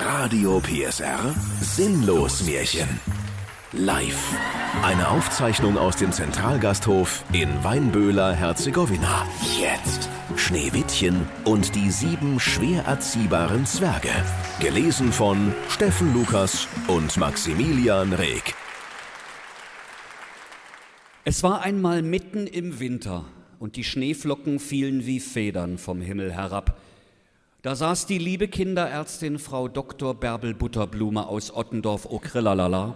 Radio PSR Sinnlos Märchen. Live. Eine Aufzeichnung aus dem Zentralgasthof in Weinböhler, Herzegowina. Jetzt. Schneewittchen und die sieben schwer erziehbaren Zwerge. Gelesen von Steffen Lukas und Maximilian Reg. Es war einmal mitten im Winter und die Schneeflocken fielen wie Federn vom Himmel herab. Da saß die liebe Kinderärztin Frau Dr. Bärbel Butterblume aus Ottendorf-Okrillalala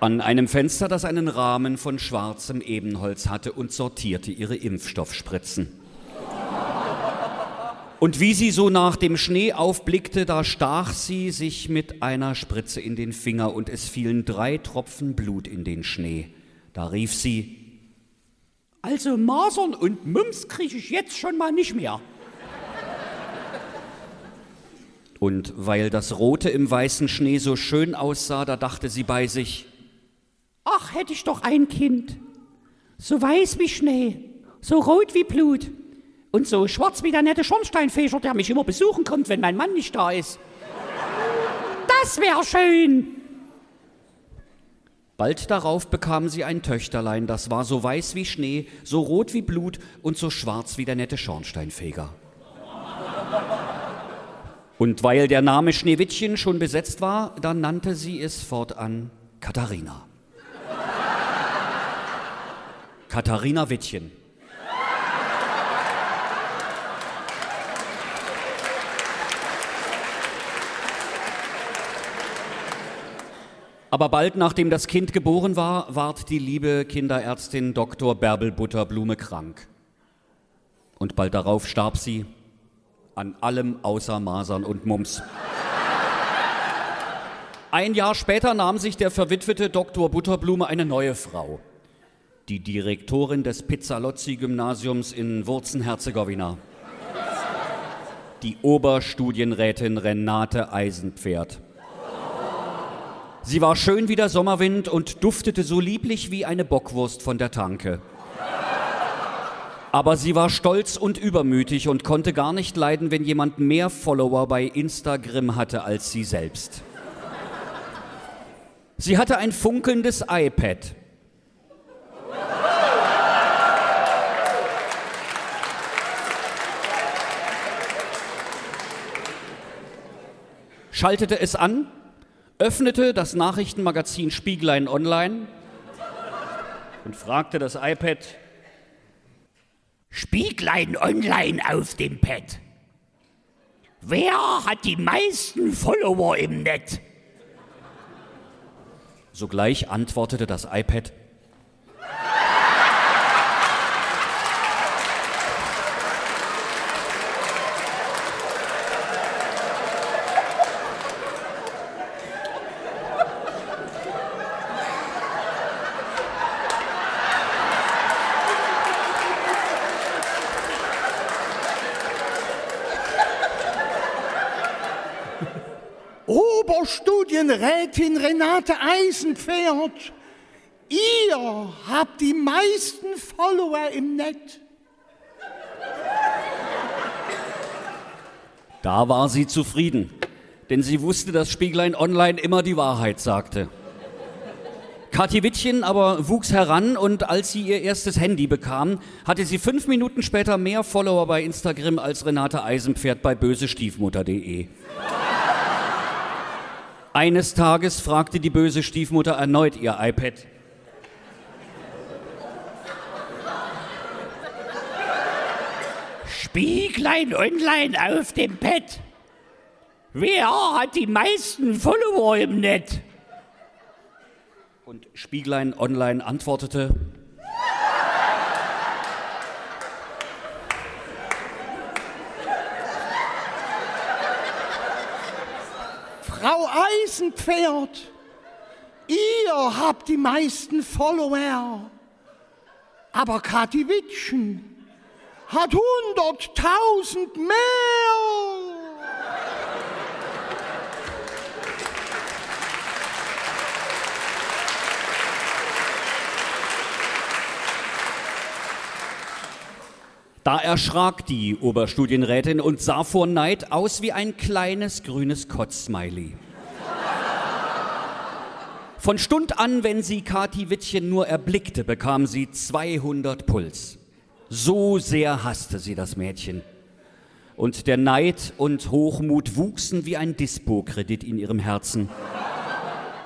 an einem Fenster, das einen Rahmen von schwarzem Ebenholz hatte und sortierte ihre Impfstoffspritzen. Und wie sie so nach dem Schnee aufblickte, da stach sie sich mit einer Spritze in den Finger und es fielen drei Tropfen Blut in den Schnee. Da rief sie, Also Masern und Mumps kriege ich jetzt schon mal nicht mehr. Und weil das Rote im weißen Schnee so schön aussah, da dachte sie bei sich, Ach, hätte ich doch ein Kind. So weiß wie Schnee, so rot wie Blut und so schwarz wie der nette Schornsteinfeger, der mich immer besuchen kommt, wenn mein Mann nicht da ist. Das wäre schön. Bald darauf bekam sie ein Töchterlein, das war so weiß wie Schnee, so rot wie Blut und so schwarz wie der nette Schornsteinfeger. Und weil der Name Schneewittchen schon besetzt war, dann nannte sie es fortan Katharina. Katharina Wittchen. Aber bald nachdem das Kind geboren war, ward die liebe Kinderärztin Dr. Bärbel Butterblume krank. Und bald darauf starb sie an allem außer Masern und Mumps. Ein Jahr später nahm sich der verwitwete Dr. Butterblume eine neue Frau, die Direktorin des Pizzalozzi-Gymnasiums in Wurzen-Herzegowina, die Oberstudienrätin Renate Eisenpferd. Sie war schön wie der Sommerwind und duftete so lieblich wie eine Bockwurst von der Tanke. Aber sie war stolz und übermütig und konnte gar nicht leiden, wenn jemand mehr Follower bei Instagram hatte als sie selbst. Sie hatte ein funkelndes iPad. Schaltete es an, öffnete das Nachrichtenmagazin Spieglein Online und fragte das iPad, Spieglein online auf dem Pad. Wer hat die meisten Follower im Netz? Sogleich antwortete das iPad, Oberstudienrätin Renate Eisenpferd, ihr habt die meisten Follower im Netz. Da war sie zufrieden, denn sie wusste, dass Spieglein Online immer die Wahrheit sagte. Kathi Wittchen aber wuchs heran und als sie ihr erstes Handy bekam, hatte sie fünf Minuten später mehr Follower bei Instagram als Renate Eisenpferd bei bösestiefmutter.de. Eines Tages fragte die böse Stiefmutter erneut ihr iPad. Spieglein online auf dem Pad. Wer hat die meisten Follower im Netz? Und Spieglein Online antwortete, Frau Eisenpferd, ihr habt die meisten Follower. Aber Kathi Wittchen hat hunderttausend mehr. Da erschrak die Oberstudienrätin und sah vor Neid aus wie ein kleines grünes Kotzsmiley. Von Stund an, wenn sie Kati Wittchen nur erblickte, bekam sie 200 Puls. So sehr hasste sie das Mädchen. Und der Neid und Hochmut wuchsen wie ein Dispo-Kredit in ihrem Herzen.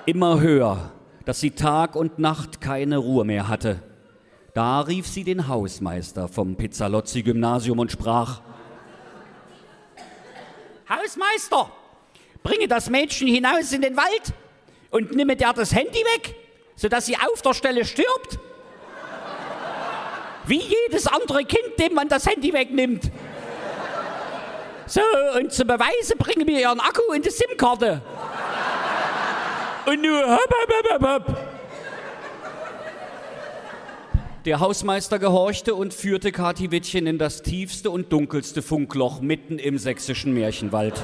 Immer höher, dass sie Tag und Nacht keine Ruhe mehr hatte. Da rief sie den Hausmeister vom Pizzalozzi-Gymnasium und sprach: Hausmeister, bringe das Mädchen hinaus in den Wald und nimme der das Handy weg, sodass sie auf der Stelle stirbt. Wie jedes andere Kind, dem man das Handy wegnimmt. So, und zum Beweise bringen wir ihren Akku und die SIM-Karte. Und nur hopp, hopp, hopp, hopp, hopp. Der Hausmeister gehorchte und führte Kati Wittchen in das tiefste und dunkelste Funkloch mitten im sächsischen Märchenwald.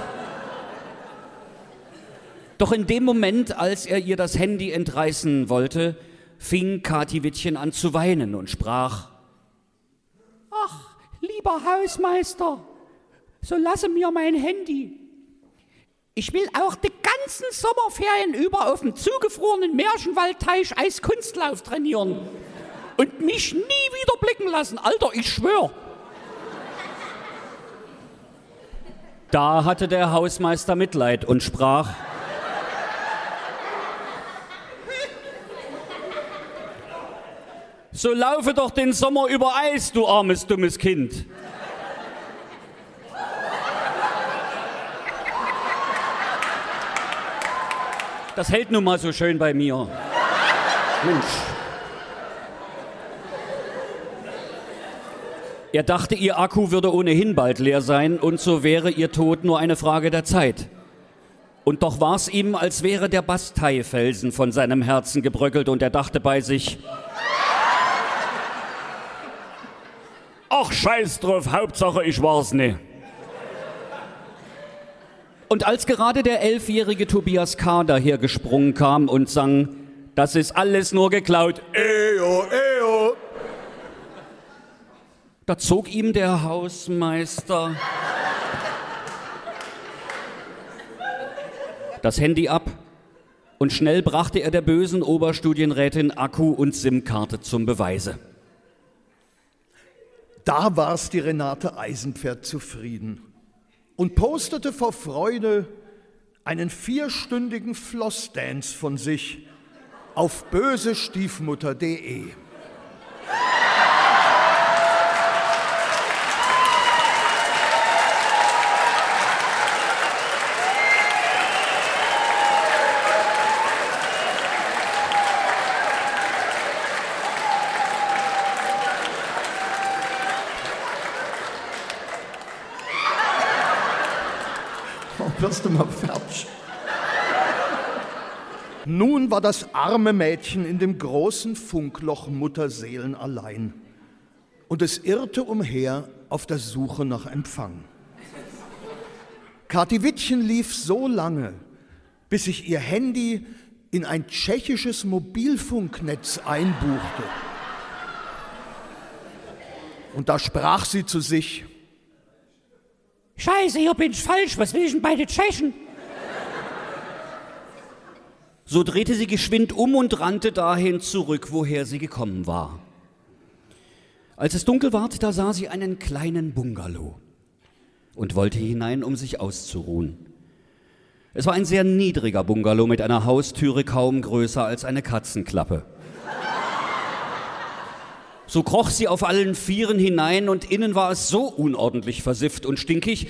Doch in dem Moment, als er ihr das Handy entreißen wollte, fing Kati Wittchen an zu weinen und sprach: Ach, lieber Hausmeister, so lasse mir mein Handy. Ich will auch die ganzen Sommerferien über auf dem zugefrorenen Märchenwaldteich Eiskunstlauf trainieren und mich nie wieder blicken lassen. Alter, ich schwör. Da hatte der Hausmeister Mitleid und sprach: So laufe doch den Sommer über Eis, du armes, dummes Kind. Das hält nun mal so schön bei mir. Mensch. Er dachte, ihr Akku würde ohnehin bald leer sein und so wäre ihr Tod nur eine Frage der Zeit. Und doch war es ihm, als wäre der Basteifelsen von seinem Herzen gebröckelt und er dachte bei sich, Ach, scheiß drauf, Hauptsache ich war's nicht. Und als gerade der elfjährige Tobias K. dahergesprungen kam und sang, das ist alles nur geklaut, eyo, eyo, da zog ihm der Hausmeister das Handy ab und schnell brachte er der bösen Oberstudienrätin Akku und SIM-Karte zum Beweise. Da war's die Renate Eisenpferd zufrieden und postete vor Freude einen vierstündigen Flossdance von sich auf bösestiefmutter.de. wirst du mal fertig. Nun war das arme Mädchen in dem großen Funkloch Mutterseelen allein und es irrte umher auf der Suche nach Empfang. Kathi Wittchen lief so lange, bis sich ihr Handy in ein tschechisches Mobilfunknetz einbuchte. Und da sprach sie zu sich, Scheiße, hier bin ich falsch. Was will ich denn bei den Tschechen? So drehte sie geschwind um und rannte dahin zurück, woher sie gekommen war. Als es dunkel ward, da sah sie einen kleinen Bungalow und wollte hinein, um sich auszuruhen. Es war ein sehr niedriger Bungalow mit einer Haustüre kaum größer als eine Katzenklappe. So kroch sie auf allen Vieren hinein und innen war es so unordentlich versifft und stinkig,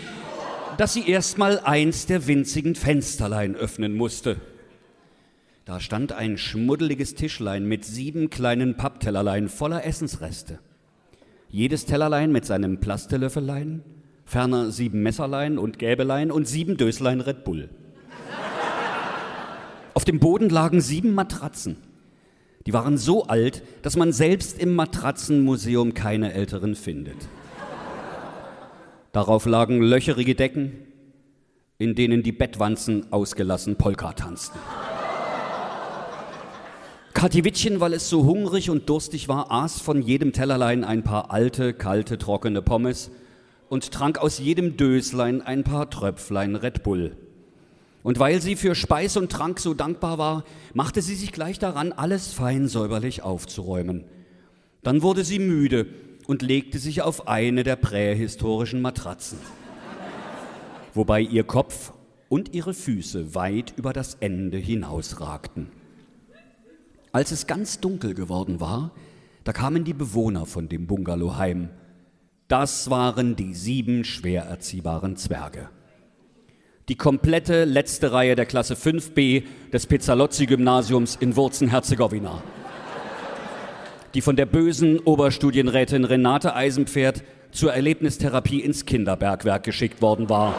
dass sie erstmal eins der winzigen Fensterlein öffnen musste. Da stand ein schmuddeliges Tischlein mit sieben kleinen Papptellerlein voller Essensreste. Jedes Tellerlein mit seinem Plastelöffelein, ferner sieben Messerlein und Gäbelein und sieben Döslein Red Bull. Auf dem Boden lagen sieben Matratzen. Die waren so alt, dass man selbst im Matratzenmuseum keine älteren findet. Darauf lagen löcherige Decken, in denen die Bettwanzen ausgelassen Polka tanzten. Katiwittchen, weil es so hungrig und durstig war, aß von jedem Tellerlein ein paar alte, kalte, trockene Pommes und trank aus jedem Döslein ein paar Tröpflein Red Bull. Und weil sie für Speis und Trank so dankbar war, machte sie sich gleich daran, alles fein säuberlich aufzuräumen. Dann wurde sie müde und legte sich auf eine der prähistorischen Matratzen, wobei ihr Kopf und ihre Füße weit über das Ende hinausragten. Als es ganz dunkel geworden war, da kamen die Bewohner von dem Bungalow heim. Das waren die sieben schwer erziehbaren Zwerge. Die komplette letzte Reihe der Klasse 5b des Pizzalozzi-Gymnasiums in Wurzen-Herzegowina. Die von der bösen Oberstudienrätin Renate Eisenpferd zur Erlebnistherapie ins Kinderbergwerk geschickt worden war.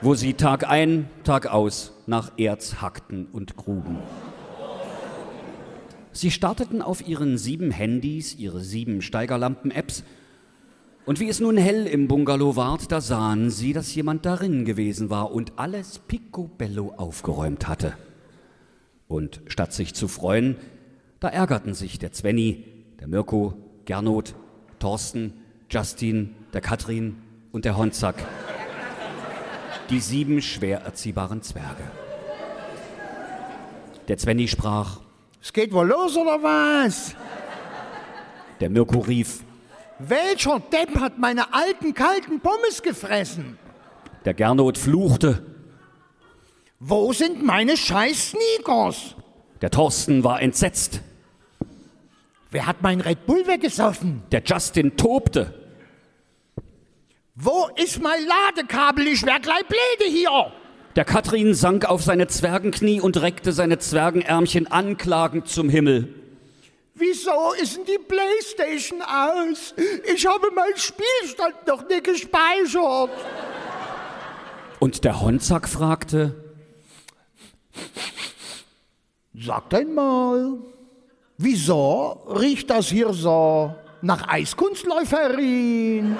Wo sie Tag ein, Tag aus nach Erz hackten und gruben. Sie starteten auf ihren sieben Handys ihre sieben Steigerlampen-Apps und wie es nun hell im Bungalow ward, da sahen sie, dass jemand darin gewesen war und alles picobello aufgeräumt hatte. Und statt sich zu freuen, da ärgerten sich der Zwenny, der Mirko, Gernot, Thorsten, Justin, der Katrin und der Honzack. Die sieben schwer erziehbaren Zwerge. Der Zwenny sprach, Es geht wohl los, oder was? der Mirko rief, Welcher Depp hat meine alten, kalten Pommes gefressen? der Gernot fluchte, Wo sind meine scheiß Sneakers? der Thorsten war entsetzt, Wer hat mein Red Bull weggesoffen? der Justin tobte, Wo ist mein Ladekabel? Ich wär gleich blöde hier. Der Katrin sank auf seine Zwergenknie und reckte seine Zwergenärmchen anklagend zum Himmel. Wieso ist denn die Playstation aus? Ich habe meinen Spielstand noch nicht gespeichert. Und der Honzack fragte, Sagt einmal, wieso riecht das hier so nach Eiskunstläuferin?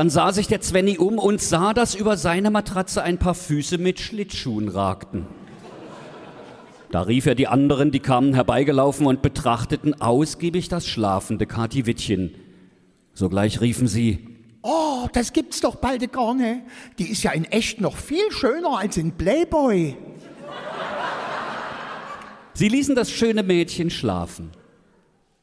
Dann sah sich der Zwenny um und sah, dass über seine Matratze ein paar Füße mit Schlittschuhen ragten. Da rief er die anderen, die kamen herbeigelaufen und betrachteten ausgiebig das schlafende Kati Wittchen. Sogleich riefen sie, Oh, das gibt's doch bald gar nicht. Die ist ja in echt noch viel schöner als in Playboy. Sie ließen das schöne Mädchen schlafen.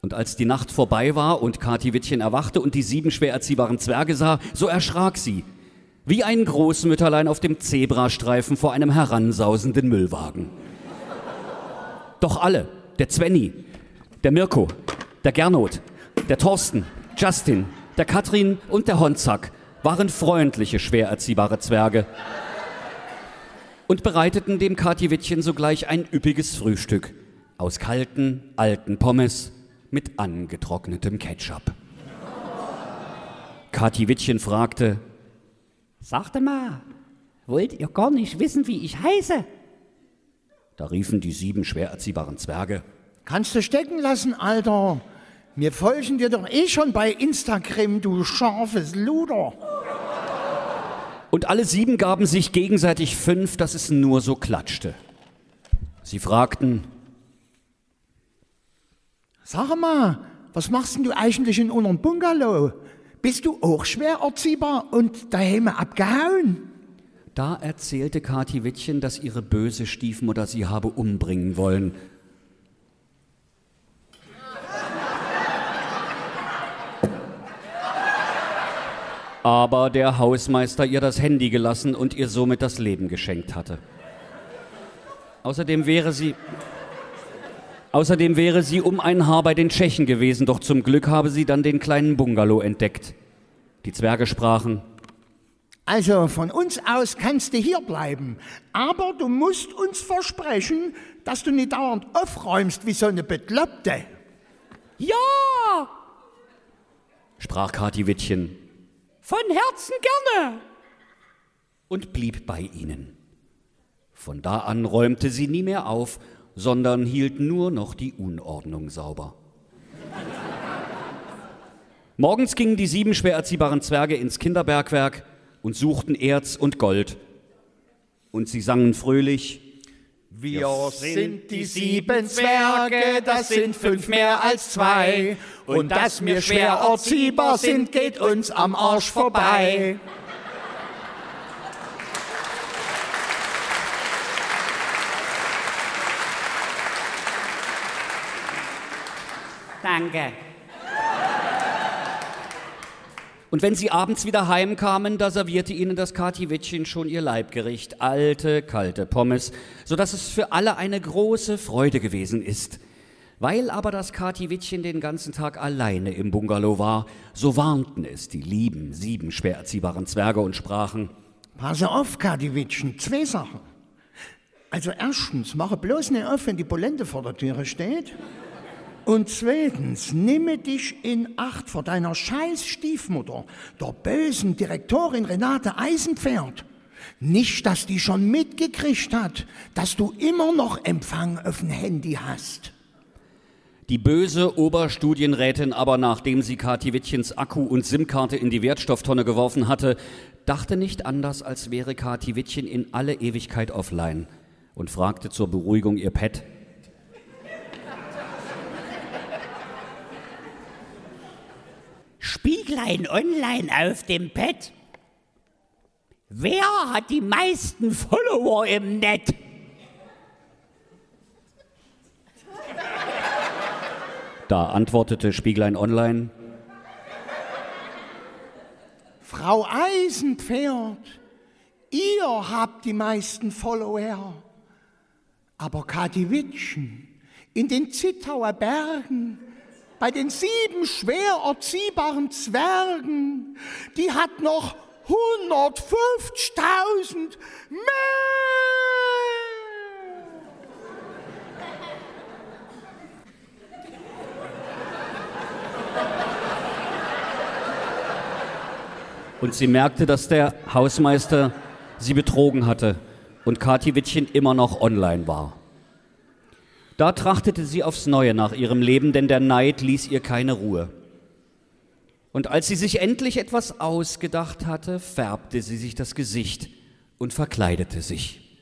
Und als die Nacht vorbei war und Kati Wittchen erwachte und die sieben schwer erziehbaren Zwerge sah, so erschrak sie, wie ein Großmütterlein auf dem Zebrastreifen vor einem heransausenden Müllwagen. Doch alle, der Zwenny, der Mirko, der Gernot, der Thorsten, Justin, der Katrin und der Honzack waren freundliche, schwer erziehbare Zwerge und bereiteten dem Katiwittchen sogleich ein üppiges Frühstück aus kalten, alten Pommes mit angetrocknetem Ketchup. Katiwittchen fragte, Sagte mal, wollt ihr gar nicht wissen, wie ich heiße? da riefen die sieben schwer erziehbaren Zwerge, Kannst du stecken lassen, Alter. Wir folgen dir doch eh schon bei Instagram, du scharfes Luder. und alle sieben gaben sich gegenseitig fünf, dass es nur so klatschte. Sie fragten, Sag mal, was machst denn du eigentlich in unserem Bungalow? Bist du auch schwer erziehbar und daheim abgehauen? Da erzählte Kathi Wittchen, dass ihre böse Stiefmutter sie habe umbringen wollen. Aber der Hausmeister ihr das Handy gelassen und ihr somit das Leben geschenkt hatte. Außerdem wäre sie Außerdem wäre sie um ein Haar bei den Tschechen gewesen, doch zum Glück habe sie dann den kleinen Bungalow entdeckt. Die Zwerge sprachen, Also von uns aus kannst du hier bleiben. Aber du musst uns versprechen, dass du nicht dauernd aufräumst wie so eine Bekloppte. Ja, sprach Kathi Wittchen von Herzen gerne. und blieb bei ihnen. Von da an räumte sie nie mehr auf, sondern hielt nur noch die Unordnung sauber. Morgens gingen die sieben schwer erziehbaren Zwerge ins Kinderbergwerk und suchten Erz und Gold. Und sie sangen fröhlich, Wir sind die sieben Zwerge, das sind fünf mehr als zwei. Und dass wir schwer erziehbar sind, geht uns am Arsch vorbei. Danke. Und wenn sie abends wieder heimkamen, da servierte ihnen das Katiwittchen schon ihr Leibgericht, alte, kalte Pommes, sodass es für alle eine große Freude gewesen ist. Weil aber das Katiwittchen den ganzen Tag alleine im Bungalow war, so warnten es die lieben sieben schwer erziehbaren Zwerge und sprachen, Pass auf, Kadiwitschen, zwei Sachen. Also erstens, mache bloß nicht auf, wenn die Polente vor der Türe steht. Und zweitens, nimme dich in Acht vor deiner scheiß Stiefmutter, der bösen Direktorin Renate Eisenpferd. Nicht, dass die schon mitgekriegt hat, dass du immer noch Empfang auf dem Handy hast. Die böse Oberstudienrätin aber, nachdem sie Katiwittchens Akku und SIM-Karte in die Wertstofftonne geworfen hatte, dachte nicht anders, als wäre Katiwittchen in alle Ewigkeit offline und fragte zur Beruhigung ihr Pet, Spieglein online auf dem Pad. Wer hat die meisten Follower im Netz? Da antwortete Spieglein Online, Frau Eisenpferd, ihr habt die meisten Follower. Aber Kadiwitschen in den Zittauer Bergen, bei den sieben schwer erziehbaren Zwergen, die hat noch 150.000 mehr. und sie merkte, dass der Hausmeister sie betrogen hatte und Katiwittchen immer noch online war. Da trachtete sie aufs Neue nach ihrem Leben, denn der Neid ließ ihr keine Ruhe. Und als sie sich endlich etwas ausgedacht hatte, färbte sie sich das Gesicht und verkleidete sich.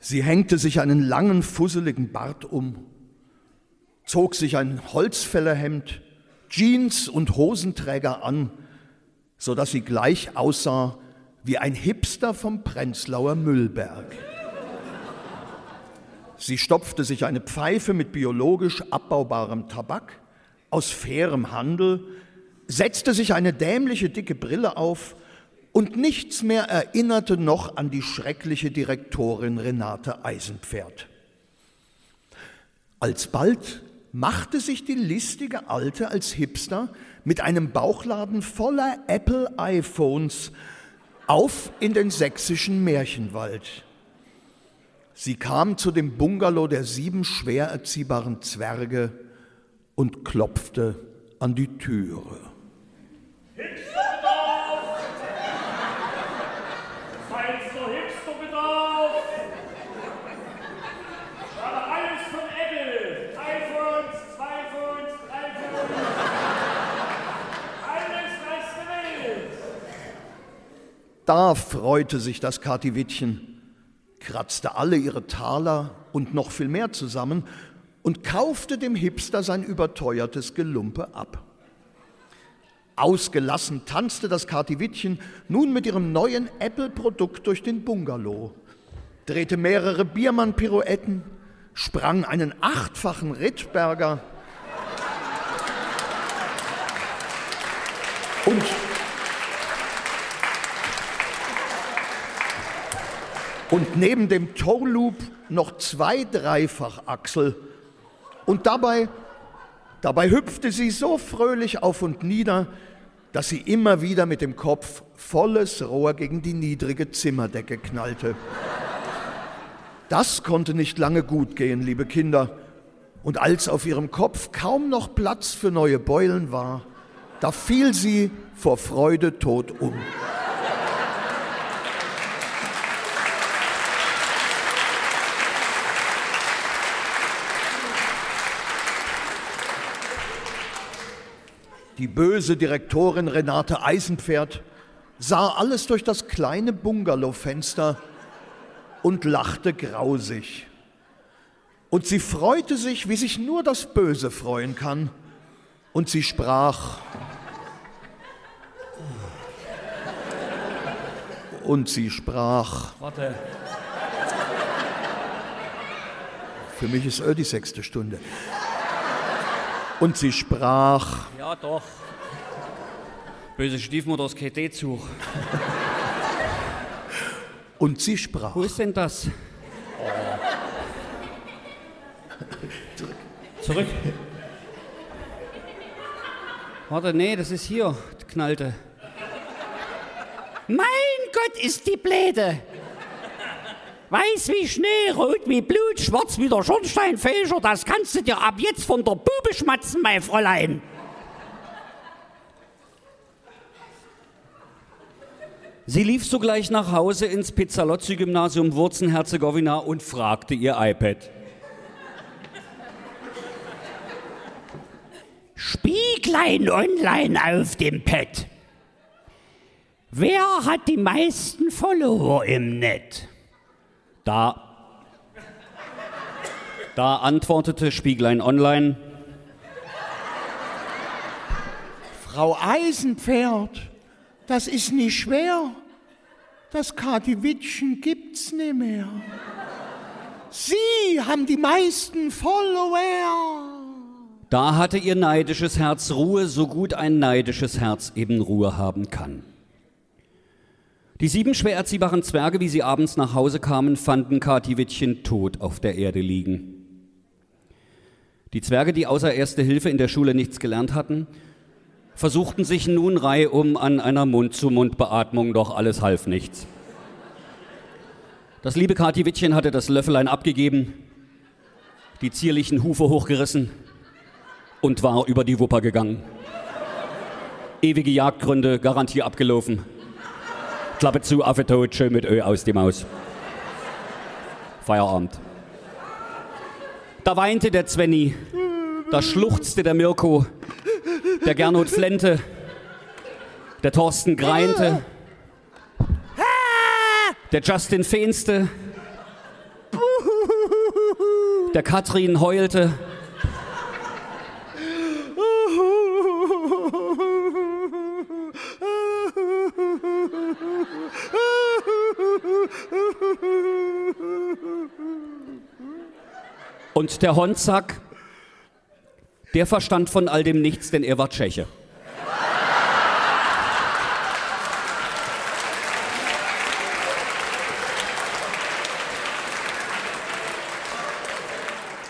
Sie hängte sich einen langen, fusseligen Bart um, zog sich ein Holzfällerhemd, Jeans und Hosenträger an, so dass sie gleich aussah wie ein Hipster vom Prenzlauer Müllberg. Sie stopfte sich eine Pfeife mit biologisch abbaubarem Tabak aus fairem Handel, setzte sich eine dämliche dicke Brille auf und nichts mehr erinnerte noch an die schreckliche Direktorin Renate Eisenpferd. Alsbald machte sich die listige Alte als Hipster mit einem Bauchladen voller Apple iPhones auf in den sächsischen Märchenwald. Sie kam zu dem Bungalow der sieben schwer erziehbaren Zwerge und klopfte an die Türe. Feinster Hipsterbedarf. Aber alles von Apple. iPhones, zwei Phones, drei Phones. Alles, was du willst. Da freute sich das Katiwittchen, kratzte alle ihre Taler und noch viel mehr zusammen und kaufte dem Hipster sein überteuertes Gelumpe ab. Ausgelassen tanzte das Katiwittchen nun mit ihrem neuen Apple-Produkt durch den Bungalow, drehte mehrere Biermann-Pirouetten, sprang einen achtfachen Rittberger und und neben dem Torloop noch zwei Dreifachachsel. Und dabei, dabei hüpfte sie so fröhlich auf und nieder, dass sie immer wieder mit dem Kopf volles Rohr gegen die niedrige Zimmerdecke knallte. Das konnte nicht lange gut gehen, liebe Kinder. Und als auf ihrem Kopf kaum noch Platz für neue Beulen war, da fiel sie vor Freude tot um. Die böse Direktorin Renate Eisenpferd sah alles durch das kleine Bungalowfenster und lachte grausig. Und sie freute sich, wie sich nur das Böse freuen kann. Und sie sprach, und sie sprach, Warte. für mich ist öh die sechste Stunde. Und sie sprach, Ja, doch. Böse Stiefmutter ist kein D-Zug. und sie sprach. Wo ist denn das? Zurück. Warte, nee, das ist hier, knallte. Mein Gott, ist die Bläde. Weiß wie Schnee, rot wie Blut, schwarz wie der Schornsteinfeger, das kannst du dir ab jetzt von der Bube schmatzen, mein Fräulein. Sie lief sogleich nach Hause ins Pizzalozzi-Gymnasium Wurzen-Herzegowina und fragte ihr iPad. Spieglein online auf dem Pad. Wer hat die meisten Follower im Net? Da. Da antwortete Spieglein Online. Frau Eisenpferd, das ist nicht schwer. Das Katiwittchen gibt's nicht mehr. Sie haben die meisten Follower. Da hatte ihr neidisches Herz Ruhe, so gut ein neidisches Herz eben Ruhe haben kann. Die sieben schwer erziehbaren Zwerge, wie sie abends nach Hause kamen, fanden Katiwittchen tot auf der Erde liegen. Die Zwerge, die außer Erste Hilfe in der Schule nichts gelernt hatten, versuchten sich nun reihum an einer Mund-zu-Mund-Beatmung, doch alles half nichts. Das liebe Katiwittchen hatte das Löffelein abgegeben, die zierlichen Hufe hochgerissen und war über die Wupper gegangen. Ewige Jagdgründe, Garantie abgelaufen. Klappe zu, Affe tot, schön mit Ö aus die Maus. Feierabend. Da weinte der Zwenny, da schluchzte der Mirko, der Gernot flente, der Thorsten greinte, der Justin feenste, der Katrin heulte, Und der Honzack, der verstand von all dem nichts, denn er war Tscheche.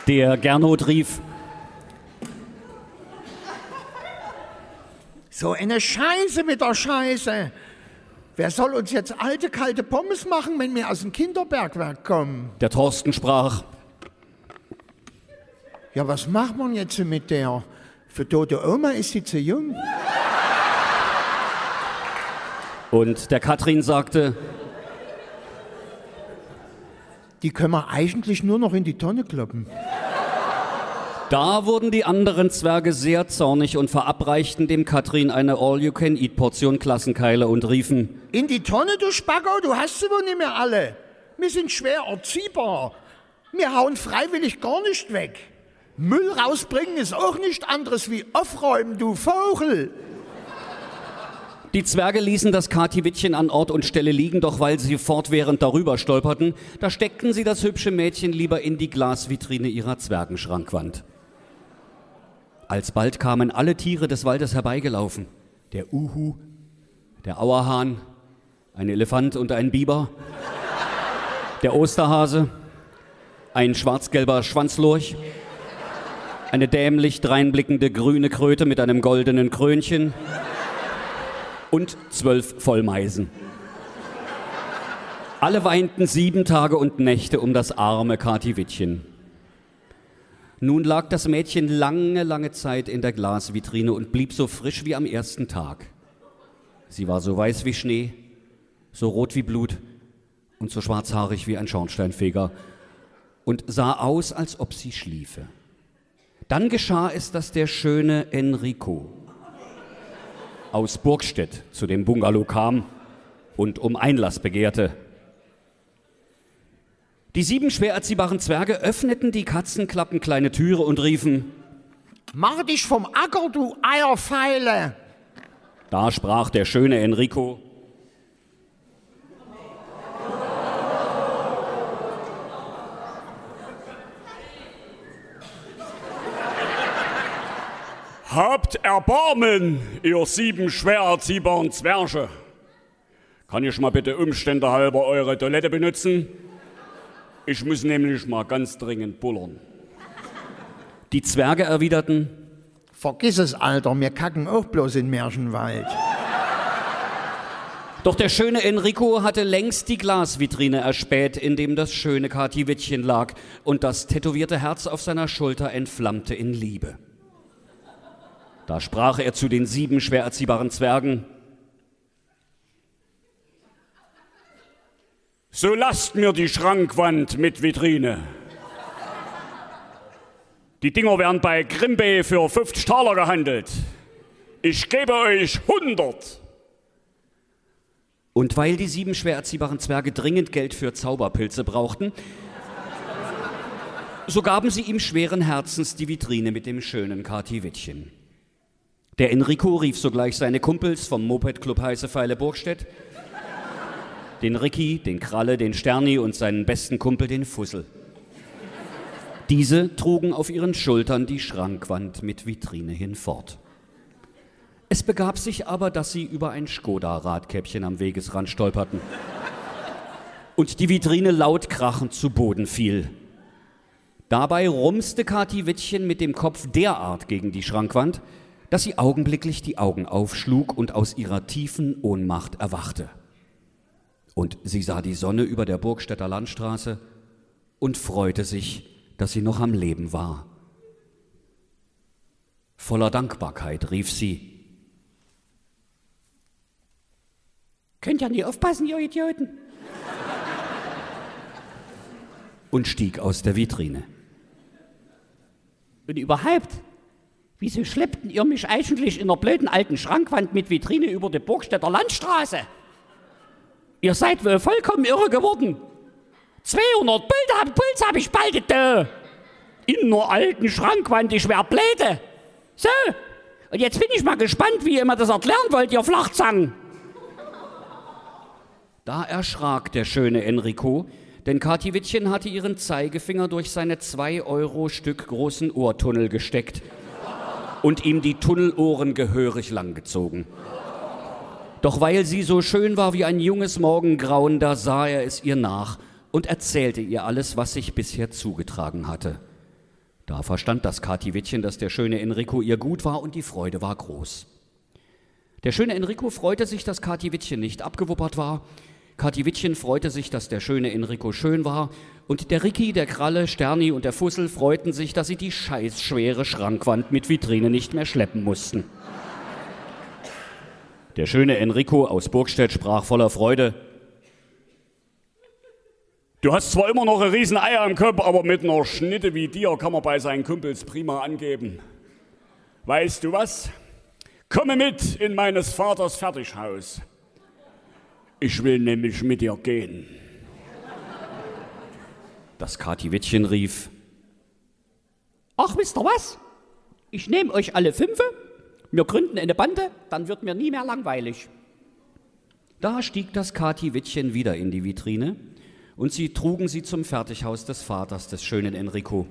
Der Gernot rief, So eine Scheiße mit der Scheiße. Wer soll uns jetzt alte, kalte Pommes machen, wenn wir aus dem Kinderbergwerk kommen? der Thorsten sprach, Ja, was macht man jetzt mit der? Für tote Oma ist sie zu jung. und der Katrin sagte, Die können wir eigentlich nur noch in die Tonne kloppen. Da wurden die anderen Zwerge sehr zornig und verabreichten dem Katrin eine All-You-Can-Eat-Portion Klassenkeile und riefen, In die Tonne, du Spacker, du hast sie wohl nicht mehr alle. Wir sind schwer erziehbar. Wir hauen freiwillig gar nicht weg. Müll rausbringen ist auch nicht anderes wie aufräumen, du Vogel. Die Zwerge ließen das Katiwittchen an Ort und Stelle liegen, doch weil sie fortwährend darüber stolperten, da steckten sie das hübsche Mädchen lieber in die Glasvitrine ihrer Zwergenschrankwand. Alsbald kamen alle Tiere des Waldes herbeigelaufen. Der Uhu, der Auerhahn, ein Elefant und ein Biber, der Osterhase, ein schwarzgelber Schwanzlurch, eine dämlich dreinblickende grüne Kröte mit einem goldenen Krönchen, und zwölf Vollmeisen. Alle weinten sieben Tage und Nächte um das arme Katiwittchen. Nun lag das Mädchen lange, lange Zeit in der Glasvitrine und blieb so frisch wie am ersten Tag. Sie war so weiß wie Schnee, so rot wie Blut und so schwarzhaarig wie ein Schornsteinfeger und sah aus, als ob sie schliefe. Dann geschah es, dass der schöne Enrico, aus Burgstedt zu dem Bungalow kam und um Einlass begehrte. Die sieben schwer erziehbaren Zwerge öffneten die Katzenklappen kleine Türe und riefen, Mach dich vom Acker, du Eierpfeile! da sprach der schöne Enrico, Habt Erbarmen, ihr sieben schwer erziehbaren Zwerge. Kann ich mal bitte Umstände halber eure Toilette benutzen? Ich muss nämlich mal ganz dringend bullern. Die Zwerge erwiderten, Vergiss es, Alter, wir kacken auch bloß in Märchenwald. Doch der schöne Enrico hatte längst die Glasvitrine erspäht, in dem das schöne Kati-Wittchen lag und das tätowierte Herz auf seiner Schulter entflammte in Liebe. Da sprach er zu den sieben schwer erziehbaren Zwergen. So lasst mir die Schrankwand mit Vitrine. Die Dinger werden bei Grimbay für 50 Taler gehandelt. Ich gebe euch 100. Und weil die sieben schwer erziehbaren Zwerge dringend Geld für Zauberpilze brauchten, so gaben sie ihm schweren Herzens die Vitrine mit dem schönen Kati-Wittchen. Der Enrico rief sogleich seine Kumpels vom Moped-Club Heiße Pfeile Burgstedt, den Ricky, den Kralle, den Sterni und seinen besten Kumpel, den Fussel. Diese trugen auf ihren Schultern die Schrankwand mit Vitrine hinfort. Es begab sich aber, dass sie über ein Skoda-Radkäppchen am Wegesrand stolperten und die Vitrine laut krachend zu Boden fiel. Dabei rumste Kathi Wittchen mit dem Kopf derart gegen die Schrankwand, dass sie augenblicklich die Augen aufschlug und aus ihrer tiefen Ohnmacht erwachte. Und sie sah die Sonne über der Burgstädter Landstraße und freute sich, dass sie noch am Leben war. Voller Dankbarkeit rief sie, Könnt ihr nie aufpassen, ihr Idioten? und stieg aus der Vitrine. Und überhaupt, wieso schleppten ihr mich eigentlich in der blöden alten Schrankwand mit Vitrine über die Burgstädter Landstraße? Ihr seid wohl vollkommen irre geworden. 200 Puls hab, Puls hab ich bald da. In einer alten Schrankwand, ich wär bläde. So, und jetzt bin ich mal gespannt, wie ihr mir das erklären wollt, ihr Flachzangen. Da erschrak der schöne Enrico, denn Kathi Wittchen hatte ihren Zeigefinger durch seine zwei Euro Stück großen Ohrtunnel gesteckt und ihm die Tunnelohren gehörig langgezogen. Doch weil sie so schön war wie ein junges Morgengrauen, da sah er es ihr nach und erzählte ihr alles, was sich bisher zugetragen hatte. Da verstand das Kathi Wittchen, dass der schöne Enrico ihr gut war und die Freude war groß. Der schöne Enrico freute sich, dass Kathi Wittchen nicht abgewuppert war. Kathi Wittchen freute sich, dass der schöne Enrico schön war. Und der Ricky, der Kralle, Sterni und der Fussel freuten sich, dass sie die scheißschwere Schrankwand mit Vitrine nicht mehr schleppen mussten. Der schöne Enrico aus Burgstedt sprach voller Freude. Du hast zwar immer noch ein riesen Eier im Kopf, aber mit einer Schnitte wie dir kann man bei seinen Kumpels prima angeben. Weißt du was? Komme mit in meines Vaters Fertighaus. Ich will nämlich mit dir gehen. Das Kathi Wittchen rief, Ach, wisst ihr was? Ich nehme euch alle fünfe, wir gründen eine Bande, dann wird mir nie mehr langweilig. Da stieg das Kathi Wittchen wieder in die Vitrine und sie trugen sie zum Fertighaus des Vaters des schönen Enrico.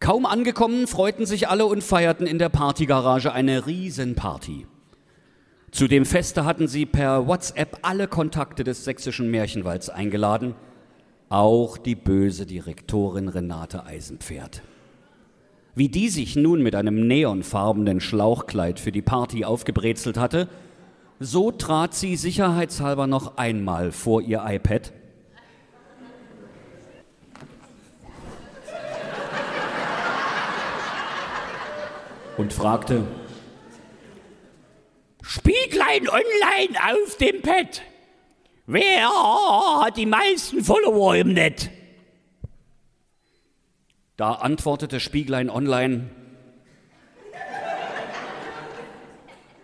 Kaum angekommen, freuten sich alle und feierten in der Partygarage eine Riesenparty. Zu dem Feste hatten sie per WhatsApp alle Kontakte des sächsischen Märchenwalds eingeladen, auch die böse Direktorin Renate Eisenpferd. Wie die sich nun mit einem neonfarbenen Schlauchkleid für die Party aufgebrezelt hatte, so trat sie sicherheitshalber noch einmal vor ihr iPad und fragte, Spieglein online auf dem Pad. Wer hat die meisten Follower im Netz? Da antwortete Spieglein Online,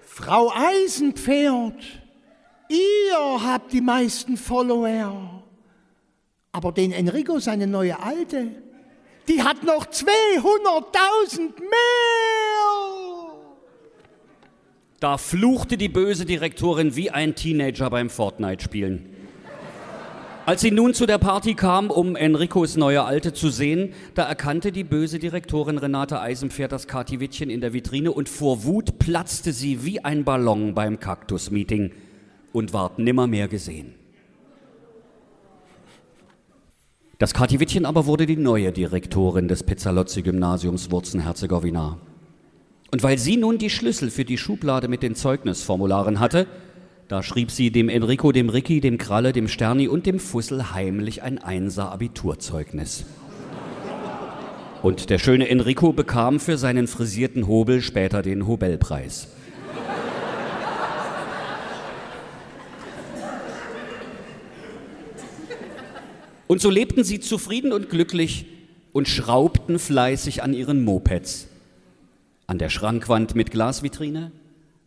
Frau Eisenpferd, ihr habt die meisten Follower. Aber den Enrico, seine neue Alte, die hat noch 200.000 mehr. Da fluchte die böse Direktorin wie ein Teenager beim Fortnite-Spielen. Als sie nun zu der Party kam, um Enricos neue Alte zu sehen, da erkannte die böse Direktorin Renate Eisenpferd das Katiwittchen in der Vitrine und vor Wut platzte sie wie ein Ballon beim Kaktus-Meeting und ward nimmermehr gesehen. Das Katiwittchen aber wurde die neue Direktorin des Pizzalozzi-Gymnasiums Wurzen-Herzegowina. Und weil sie nun die Schlüssel für die Schublade mit den Zeugnisformularen hatte, da schrieb sie dem Enrico, dem Ricky, dem Kralle, dem Sterni und dem Fussel heimlich ein Einser-Abiturzeugnis. Und der schöne Enrico bekam für seinen frisierten Hobel später den Hobelpreis. Und so lebten sie zufrieden und glücklich und schraubten fleißig an ihren Mopeds. An der Schrankwand mit Glasvitrine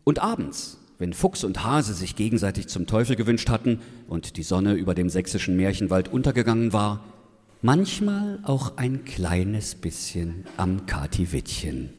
und abends, wenn Fuchs und Hase sich gegenseitig zum Teufel gewünscht hatten und die Sonne über dem sächsischen Märchenwald untergegangen war, manchmal auch ein kleines bisschen am Katiwittchen.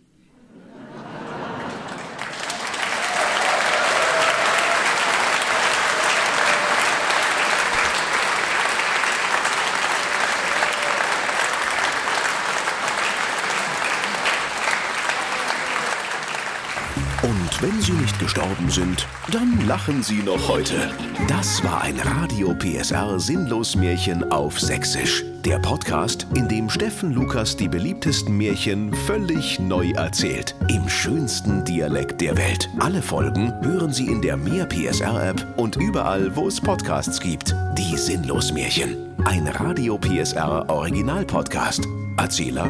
Und wenn sie nicht gestorben sind, dann lachen sie noch heute. Das war ein Radio PSR Sinnlos-Märchen auf Sächsisch. Der Podcast, in dem Steffen Lukas die beliebtesten Märchen völlig neu erzählt. Im schönsten Dialekt der Welt. Alle Folgen hören Sie in der Mehr PSR App und überall, wo es Podcasts gibt. Die Sinnlos-Märchen. Ein Radio PSR Original Podcast. Erzähler